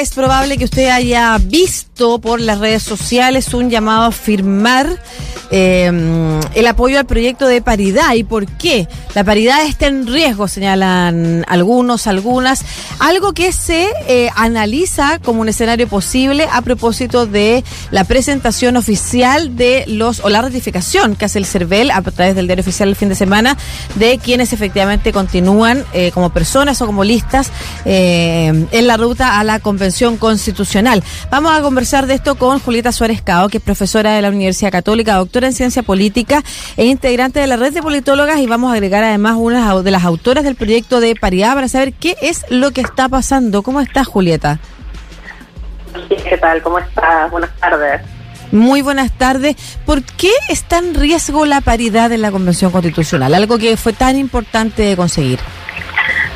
es probable que usted haya visto por las redes sociales un llamado a firmar eh, el apoyo al proyecto de paridad. ¿Y por qué? La paridad está en riesgo, señalan algunos, algunas. Algo que se eh, analiza como un escenario posible a propósito de la presentación oficial de los, o la ratificación que hace el CERVEL a través del diario oficial el fin de semana de quienes efectivamente continúan eh, como personas o como listas en la ruta a la Convención Constitucional. Vamos a conversar de esto con Julieta Suárez Cao, que es profesora de la Universidad Católica, doctora en Ciencia Política e integrante de la red de politólogas y vamos a agregar además una de las autoras del proyecto de paridad para saber qué es lo que está pasando. ¿Cómo estás, Julieta? ¿Qué tal? ¿Cómo estás? Buenas tardes. Muy buenas tardes. ¿Por qué está en riesgo la paridad en la Convención Constitucional? Algo que fue tan importante de conseguir.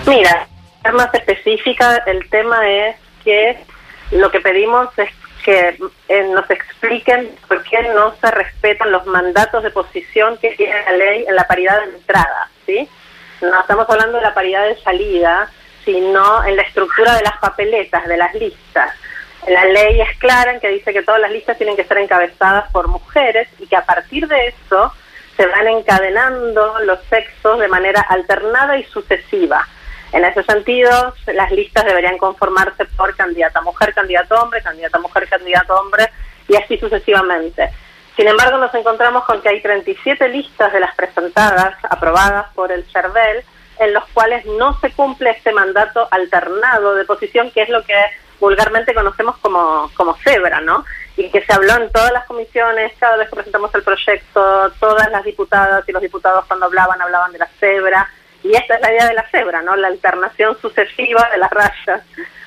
Mira, más específica, el tema es que lo que pedimos es que eh, nos expliquen por qué no se respetan los mandatos de posición que tiene la ley en la paridad de entrada, ¿sí? No estamos hablando de la paridad de salida, sino en la estructura de las papeletas, de las listas. La ley es clara en que dice que todas las listas tienen que ser encabezadas por mujeres y que a partir de eso se van encadenando los sexos de manera alternada y sucesiva. En ese sentido, las listas deberían conformarse por candidata mujer, candidato hombre, candidata mujer, candidato hombre, y así sucesivamente. Sin embargo, nos encontramos con que hay 37 listas de las presentadas, aprobadas por el CERVEL, en los cuales no se cumple este mandato alternado de posición, que es lo que vulgarmente conocemos como, como cebra, ¿no? Y que se habló en todas las comisiones, cada vez que presentamos el proyecto, todas las diputadas y los diputados cuando hablaban, hablaban de la cebra, y esta es la idea de la cebra, ¿no? La alternación sucesiva de las rayas.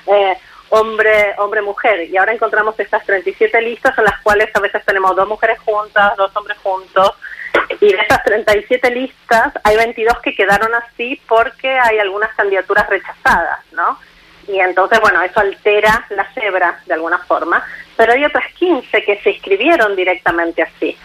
Eh, hombre, hombre, mujer. Y ahora encontramos estas 37 listas en las cuales a veces tenemos dos mujeres juntas, dos hombres juntos. Y de esas 37 listas hay 22 que quedaron así porque hay algunas candidaturas rechazadas, ¿no? Y entonces, bueno, eso altera la cebra de alguna forma. Pero hay otras 15 que se inscribieron directamente así.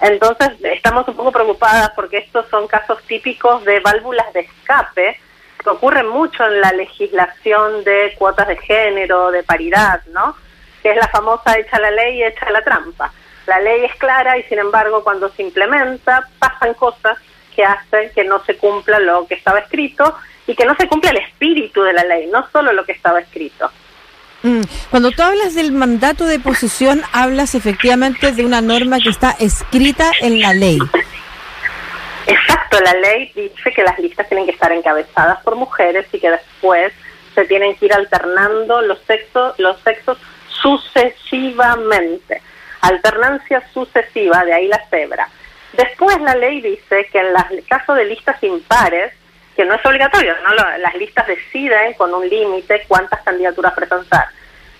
Entonces, estamos un poco preocupadas porque estos son casos típicos de válvulas de escape que ocurren mucho en la legislación de cuotas de género, de paridad, ¿no? Que es la famosa echa la ley y echa la trampa. La ley es clara y, sin embargo, cuando se implementa, pasan cosas que hacen que no se cumpla lo que estaba escrito y que no se cumpla el espíritu de la ley, no solo lo que estaba escrito. Mm. Cuando tú hablas del mandato de posesión, hablas efectivamente de una norma que está escrita en la ley. Exacto, la ley dice que las listas tienen que estar encabezadas por mujeres y que después se tienen que ir alternando los sexos, los sexos sucesivamente. Alternancia sucesiva, de ahí la cebra. Después la ley dice que en el caso de listas impares, que no es obligatorio, ¿no? las listas deciden con un límite cuántas candidaturas presentar.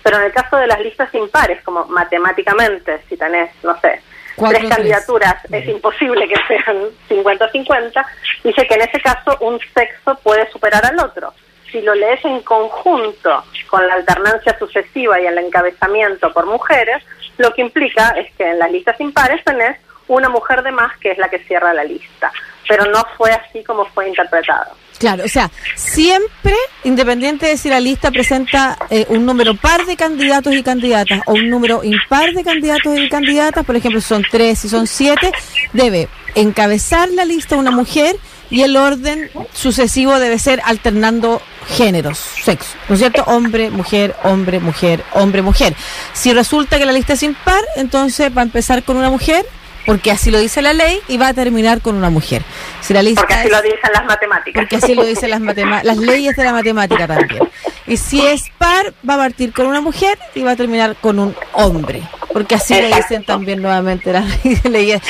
Pero en el caso de las listas impares, como matemáticamente, si tenés, no sé, tres candidaturas, es imposible que sean 50-50, dice que en ese caso un sexo puede superar al otro. Si lo lees en conjunto con la alternancia sucesiva y el encabezamiento por mujeres, lo que implica es que en las listas impares tenés una mujer de más que es la que cierra la lista pero no fue así como fue interpretado. Claro, o sea, siempre, independiente de si la lista presenta eh, un número par de candidatos y candidatas o un número impar de candidatos y candidatas, por ejemplo, son tres y son siete, debe encabezar la lista una mujer y el orden sucesivo debe ser alternando géneros, sexo, ¿no es cierto? Hombre, mujer, hombre, mujer, hombre, mujer. Si resulta que la lista es impar, entonces va a empezar con una mujer porque así lo dice la ley y va a terminar con una mujer. Si la porque así lo dicen las matemáticas. Porque así lo dicen las, las leyes de la matemática también. Y si es par, va a partir con una mujer y va a terminar con un hombre. Porque así lo dicen también nuevamente las leyes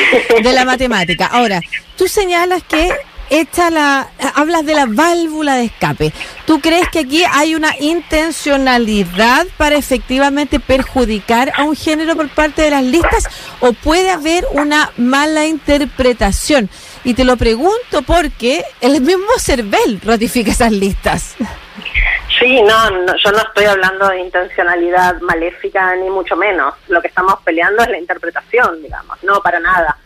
de la matemática. Ahora, tú señalas que esta la hablas de la válvula de escape. ¿Tú crees que aquí hay una intencionalidad para efectivamente perjudicar a un género por parte de las listas o puede haber una mala interpretación? Y te lo pregunto porque el mismo CERVEL ratifica esas listas. Sí, no, no, yo no estoy hablando de intencionalidad maléfica ni mucho menos. Lo que estamos peleando es la interpretación, digamos, no para nada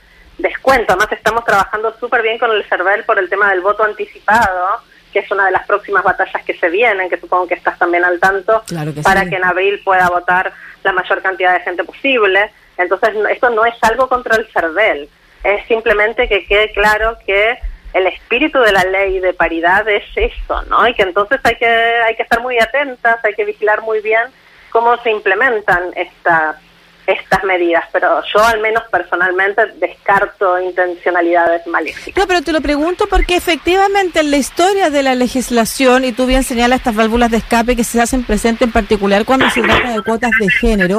descuento. Además, estamos trabajando súper bien con el CERVEL por el tema del voto anticipado, que es una de las próximas batallas que se vienen, que supongo que estás también al tanto, para que en abril pueda votar la mayor cantidad de gente posible. Entonces, esto no es algo contra el CERVEL, es simplemente que quede claro que el espíritu de la ley de paridad es eso, ¿no? Y que entonces hay que, hay que estar muy atentas, hay que vigilar muy bien cómo se implementan estas estas medidas, pero yo al menos personalmente descarto intencionalidades maléficas. No, pero te lo pregunto porque efectivamente en la historia de la legislación, y tú bien señalas estas válvulas de escape que se hacen presentes en particular cuando se trata de cuotas de género,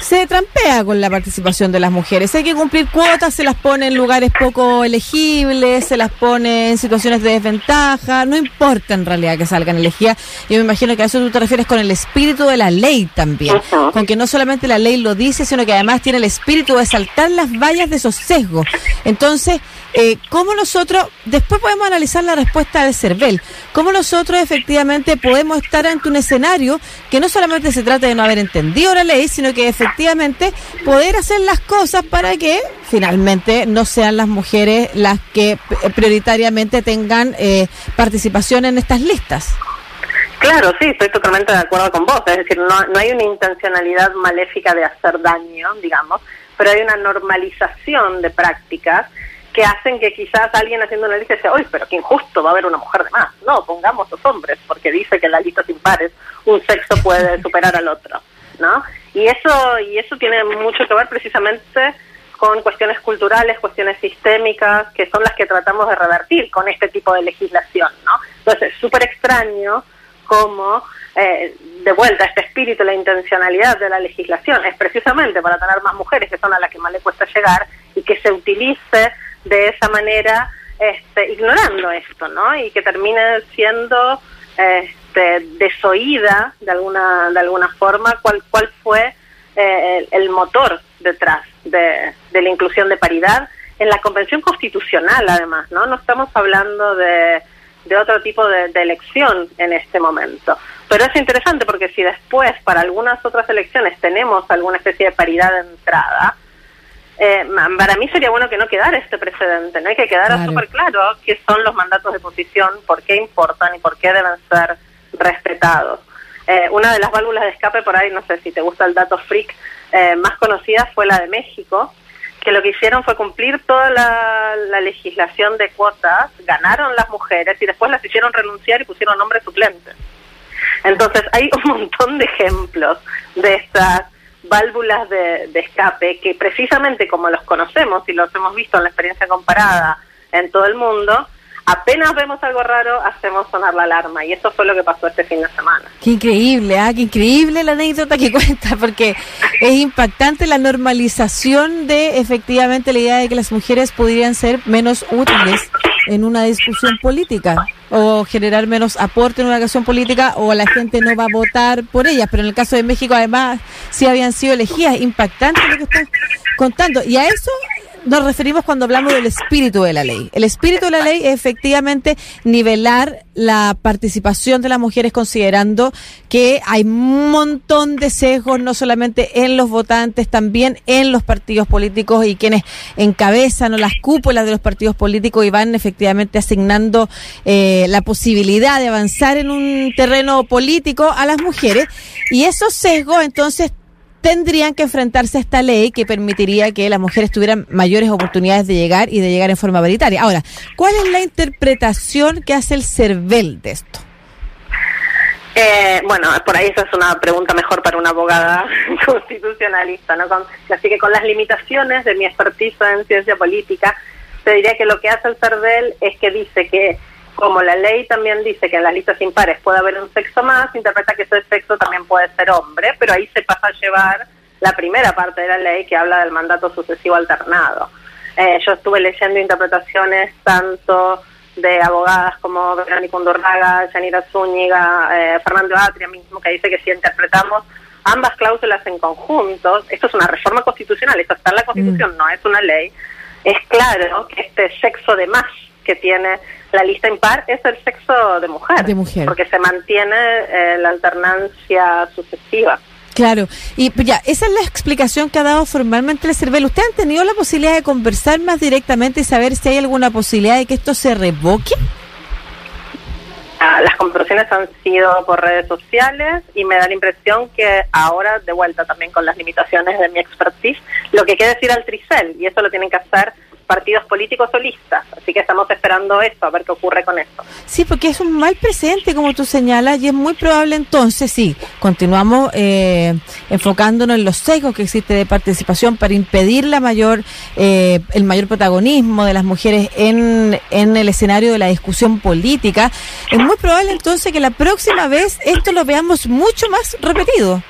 se trampea con la participación de las mujeres. Hay que cumplir cuotas, se las pone en lugares poco elegibles, se las pone en situaciones de desventaja, no importa en realidad que salgan elegidas. Yo me imagino que a eso tú te refieres con el espíritu de la ley también, con que no solamente la ley lo dice, sino que además tiene el espíritu de saltar las vallas de esos sesgos. Entonces, eh, ¿cómo nosotros, después podemos analizar la respuesta del CERVEL, cómo nosotros efectivamente podemos estar ante un escenario que no solamente se trata de no haber entendido la ley, sino que efectivamente poder hacer las cosas para que finalmente no sean las mujeres las que prioritariamente tengan eh, participación en estas listas? Claro, sí, estoy totalmente de acuerdo con vos. Es decir, no, no hay una intencionalidad maléfica de hacer daño, digamos, pero hay una normalización de prácticas que hacen que quizás alguien haciendo una lista dice, uy, pero qué injusto, va a haber una mujer de más. No, pongamos los hombres, porque dice que en la lista sin pares un sexo puede superar al otro, ¿no? Y eso, y eso tiene mucho que ver precisamente con cuestiones culturales, cuestiones sistémicas, que son las que tratamos de revertir con este tipo de legislación, ¿no? Entonces, es súper extraño como, eh, de vuelta, este espíritu, la intencionalidad de la legislación es precisamente para tener más mujeres, que son a las que más le cuesta llegar, y que se utilice de esa manera, este, ignorando esto, ¿no? Y que termine siendo este, desoída de alguna, de alguna forma cuál, cuál fue eh, el, motor detrás de, de la inclusión de paridad en la Convención Constitucional, además, ¿no? No estamos hablando de de otro tipo de, elección en este momento. Pero es interesante porque si después para algunas otras elecciones tenemos alguna especie de paridad de entrada, eh, para mí sería bueno que no quedara este precedente, ¿no? Hay que quedara súper claro qué son los mandatos de posición, por qué importan y por qué deben ser respetados. Eh, una de las válvulas de escape por ahí, no sé si te gusta el dato freak, eh, más conocida fue la de México, que lo que hicieron fue cumplir toda la, legislación de cuotas, ganaron las mujeres y después las hicieron renunciar y pusieron nombres suplentes. Entonces hay un montón de ejemplos de estas válvulas de, escape que precisamente como los conocemos y los hemos visto en la experiencia comparada en todo el mundo, apenas vemos algo raro, hacemos sonar la alarma. Y eso fue lo que pasó este fin de semana. Qué increíble, ¿ah? Qué increíble la anécdota que cuenta, porque es impactante la normalización de efectivamente la idea de que las mujeres podrían ser menos útiles en una discusión política o generar menos aporte en una acción política o la gente no va a votar por ellas. Pero en el caso de México, además, sí habían sido elegidas. Impactante lo que estás contando. Y a eso nos referimos cuando hablamos del espíritu de la ley. El espíritu de la ley es efectivamente nivelar la participación de las mujeres considerando que hay un montón de sesgos, no solamente en los votantes, también en los partidos políticos y quienes encabezan o las cúpulas de los partidos políticos y van efectivamente asignando eh, la posibilidad de avanzar en un terreno político a las mujeres. Y esos sesgos entonces tendrían que enfrentarse a esta ley que permitiría que las mujeres tuvieran mayores oportunidades de llegar y de llegar en forma paritaria. Ahora, ¿cuál es la interpretación que hace el CERVEL de esto? Eh, bueno, por ahí esa es una pregunta mejor para una abogada constitucionalista, ¿no? así que con las limitaciones de mi expertise en ciencia política, te diría que lo que hace el CERVEL es que dice que como la ley también dice que en las listas impares puede haber un sexo más, interpreta que ese sexo también puede ser hombre, pero ahí se pasa a llevar la primera parte de la ley que habla del mandato sucesivo alternado. Eh, yo estuve leyendo interpretaciones tanto de abogadas como Verónica Undurraga, Yanira Zúñiga, eh, Fernando Atria mismo, que dice que si interpretamos ambas cláusulas en conjunto, esto es una reforma constitucional, esto está en la Constitución, mm. no es una ley, es claro que este sexo de más que tiene la lista impar es el sexo de mujer, de mujer. porque se mantiene eh, la alternancia sucesiva. Claro, y pues ya, esa es la explicación que ha dado formalmente el CERVEL. ¿Usted han tenido la posibilidad de conversar más directamente y saber si hay alguna posibilidad de que esto se revoque? las conversaciones han sido por redes sociales y me da la impresión que ahora, de vuelta también con las limitaciones de mi expertise, lo que quiere decir al tricel, y eso lo tienen que hacer partidos políticos o listas. Así que estamos esperando eso, a ver qué ocurre con eso. Sí, porque es un mal presente, como tú señalas, y es muy probable entonces, sí, continuamos eh, enfocándonos en los sesgos que existe de participación para impedir la mayor, eh, el mayor protagonismo de las mujeres en, en el escenario de la discusión política. Es muy probable entonces que la próxima vez esto lo veamos mucho más repetido.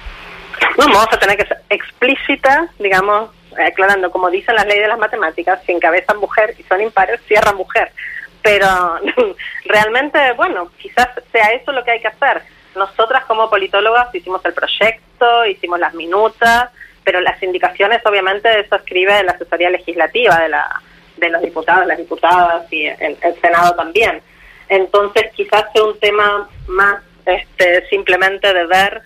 No, vamos a tener que ser explícita, digamos, aclarando, como dicen las leyes de las matemáticas, si encabezan mujer y son impares, cierra mujer. Pero realmente, bueno, quizás sea eso lo que hay que hacer. Nosotras como politólogas hicimos el proyecto, hicimos las minutas, pero las indicaciones obviamente eso escribe la asesoría legislativa de, la, de los diputados, las diputadas y el, Senado también. Entonces quizás sea un tema más este, simplemente de ver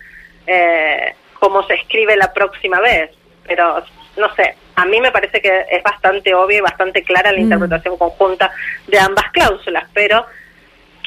eh, cómo se escribe la próxima vez. Pero no sé, a mí me parece que es bastante obvia y bastante clara la mm. interpretación conjunta de ambas cláusulas, pero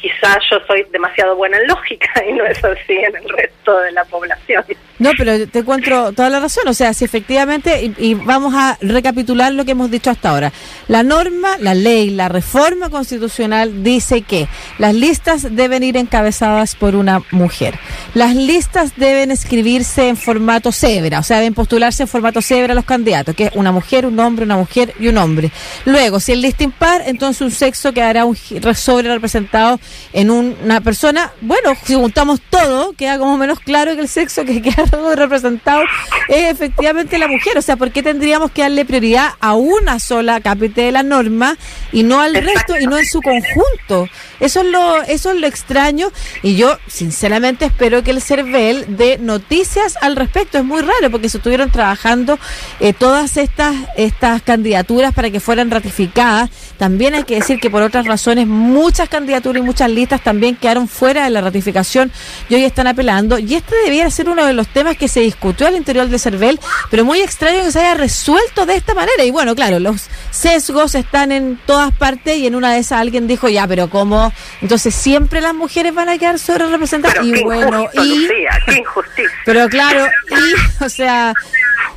quizás yo soy demasiado buena en lógica y no es así en el resto de la población. No, pero te encuentro toda la razón. O sea, si efectivamente, y, vamos a recapitular lo que hemos dicho hasta ahora. La norma, la ley, la reforma constitucional dice que las listas deben ir encabezadas por una mujer. Las listas deben escribirse en formato cebra, o sea, deben postularse en formato cebra los candidatos, que es una mujer, un hombre, una mujer y un hombre. Luego, si el lista impar, entonces un sexo quedará un sobre representado en una persona. Bueno, si juntamos todo, queda como menos claro que el sexo que queda representado es efectivamente la mujer. O sea, ¿por qué tendríamos que darle prioridad a una sola capite de la norma y no al resto y no en su conjunto? Eso es lo, eso es lo extraño y yo sinceramente espero que el CERVEL dé noticias al respecto. Es muy raro porque se estuvieron trabajando eh, todas estas, estas candidaturas para que fueran ratificadas. También hay que decir que por otras razones muchas candidaturas y muchas listas también quedaron fuera de la ratificación y hoy están apelando. Y este debiera ser uno de los temas que se discutió al interior de CERVEL, pero muy extraño que se haya resuelto de esta manera. Y bueno, claro, los sesgos están en todas partes y en una de esas alguien dijo, ya, pero ¿cómo entonces siempre las mujeres van a quedar sobre representadas. Y bueno, y. Pero claro, y, o sea,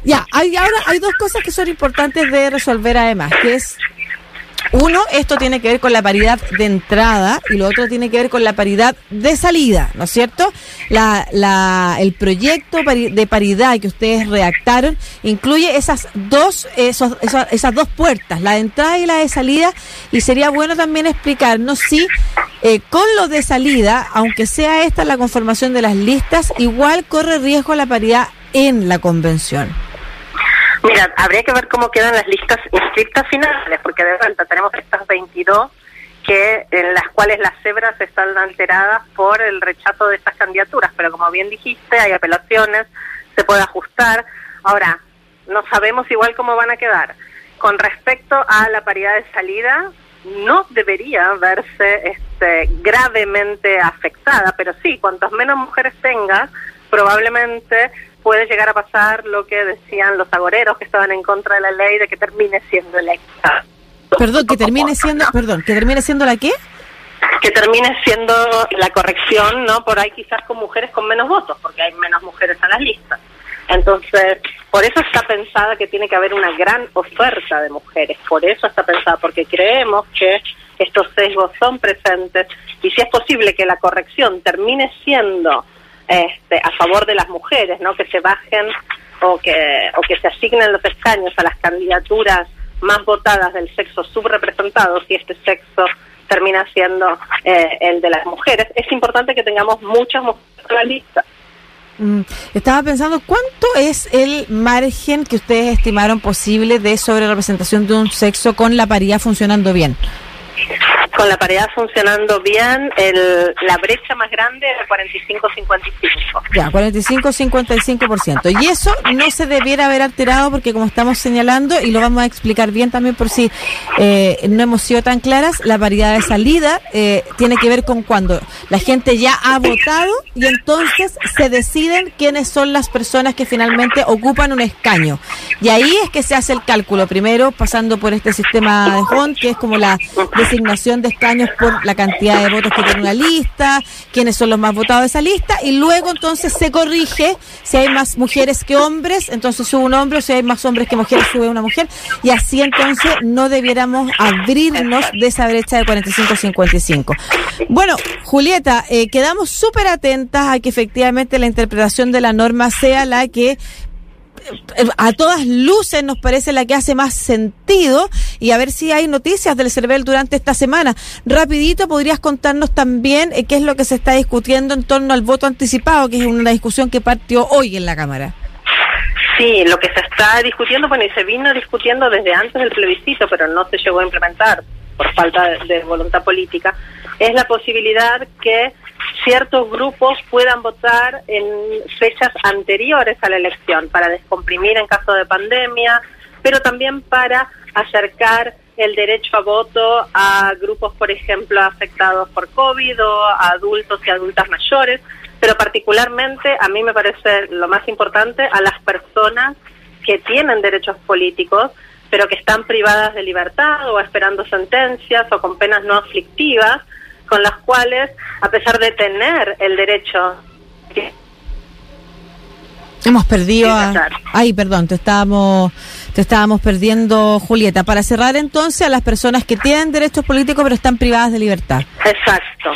ya, hay, ahora hay dos cosas que son importantes de resolver además, que es uno, esto tiene que ver con la paridad de entrada y lo otro tiene que ver con la paridad de salida, ¿no es cierto? La, la, el proyecto de paridad que ustedes redactaron incluye esas dos, esos, esas, esas dos puertas, la de entrada y la de salida, y sería bueno también explicarnos si eh, con lo de salida, aunque sea esta la conformación de las listas, igual corre riesgo la paridad en la convención. Mira, habría que ver cómo quedan las listas inscriptas finales, porque de vuelta tenemos estas 22 que en las cuales las cebras están alteradas por el rechazo de estas candidaturas, pero como bien dijiste, hay apelaciones, se puede ajustar. Ahora, no sabemos igual cómo van a quedar. Con respecto a la paridad de salida, no debería verse este, gravemente afectada, pero sí, cuantos menos mujeres tenga, probablemente puede llegar a pasar lo que decían los agoreros que estaban en contra de la ley de que termine siendo electa. Perdón, que termine siendo, perdón, que termine siendo la qué? Que termine siendo la corrección, ¿no? Por ahí quizás con mujeres con menos votos, porque hay menos mujeres en las listas. Entonces, por eso está pensada que tiene que haber una gran oferta de mujeres, por eso está pensada, porque creemos que estos sesgos son presentes y si es posible que la corrección termine siendo este, a favor de las mujeres, ¿no? Que se bajen o que, o que se asignen los escaños a las candidaturas más votadas del sexo subrepresentado, si este sexo termina siendo eh, el de las mujeres. Es importante que tengamos muchas mujeres en la lista. Mm, estaba pensando, ¿cuánto es el margen que ustedes estimaron posible de sobrerepresentación de un sexo con la paridad funcionando bien? Con la paridad funcionando bien, la brecha más grande es el 45-55. Ya, 45-55%. Y eso no se debiera haber alterado porque como estamos señalando, y lo vamos a explicar bien también por si eh, no hemos sido tan claras, la paridad de salida eh, tiene que ver con cuando la gente ya ha votado y entonces se deciden quiénes son las personas que finalmente ocupan un escaño. Y ahí es que se hace el cálculo, primero pasando por este sistema de HON, que es como la designación de escaños por la cantidad de votos que tiene una lista, quiénes son los más votados de esa lista, y luego entonces se corrige si hay más mujeres que hombres, entonces sube un hombre, o si hay más hombres que mujeres, sube una mujer, y así entonces no debiéramos abrirnos de esa brecha de 45-55. Bueno, Julieta, eh, quedamos súper atentas a que efectivamente la interpretación de la norma sea la que a todas luces nos parece la que hace más sentido y a ver si hay noticias del CERVEL durante esta semana. Rapidito, ¿podrías contarnos también eh, qué es lo que se está discutiendo en torno al voto anticipado, que es una discusión que partió hoy en la Cámara? Sí, lo que se está discutiendo, bueno, y se vino discutiendo desde antes del plebiscito, pero no se llegó a implementar por falta de voluntad política, es la posibilidad que ciertos grupos puedan votar en fechas anteriores a la elección para descomprimir en caso de pandemia, pero también para acercar el derecho a voto a grupos, por ejemplo, afectados por COVID o a adultos y adultas mayores, pero particularmente a mí me parece lo más importante a las personas que tienen derechos políticos, pero que están privadas de libertad o esperando sentencias o con penas no aflictivas, con las cuales, a pesar de tener el derecho... Hemos perdido a... Ay, perdón, te estábamos, te estábamos perdiendo, Julieta. Para cerrar entonces, a las personas que tienen derechos políticos pero están privadas de libertad. Exacto.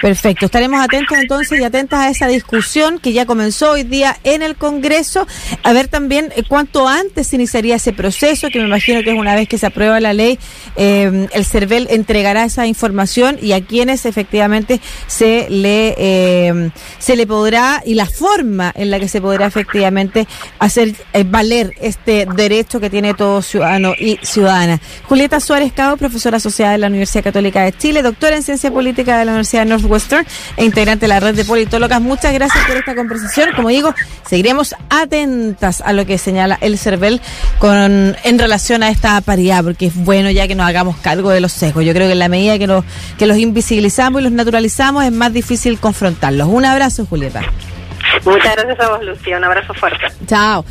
Perfecto, estaremos atentos entonces y atentas a esa discusión que ya comenzó hoy día en el Congreso, a ver también eh, cuánto antes iniciaría ese proceso, que me imagino que es una vez que se aprueba la ley, eh, el CERVEL entregará esa información y a quienes efectivamente se le, eh, se le podrá, y la forma en la que se podrá efectivamente hacer valer este derecho que tiene todo ciudadano y ciudadana. Julieta Suárez Cabo, profesora asociada de la Universidad Católica de Chile, doctora en Ciencia Política de la Universidad de North Western e integrante de la red de politólogas. Muchas gracias por esta conversación. Como digo, seguiremos atentas a lo que señala el CERVEL con, en relación a esta paridad, porque es bueno ya que nos hagamos cargo de los sesgos. Yo creo que en la medida que, que los invisibilizamos y los naturalizamos es más difícil confrontarlos. Un abrazo, Julieta. Muchas gracias a vos, Lucía. Un abrazo fuerte. Chao.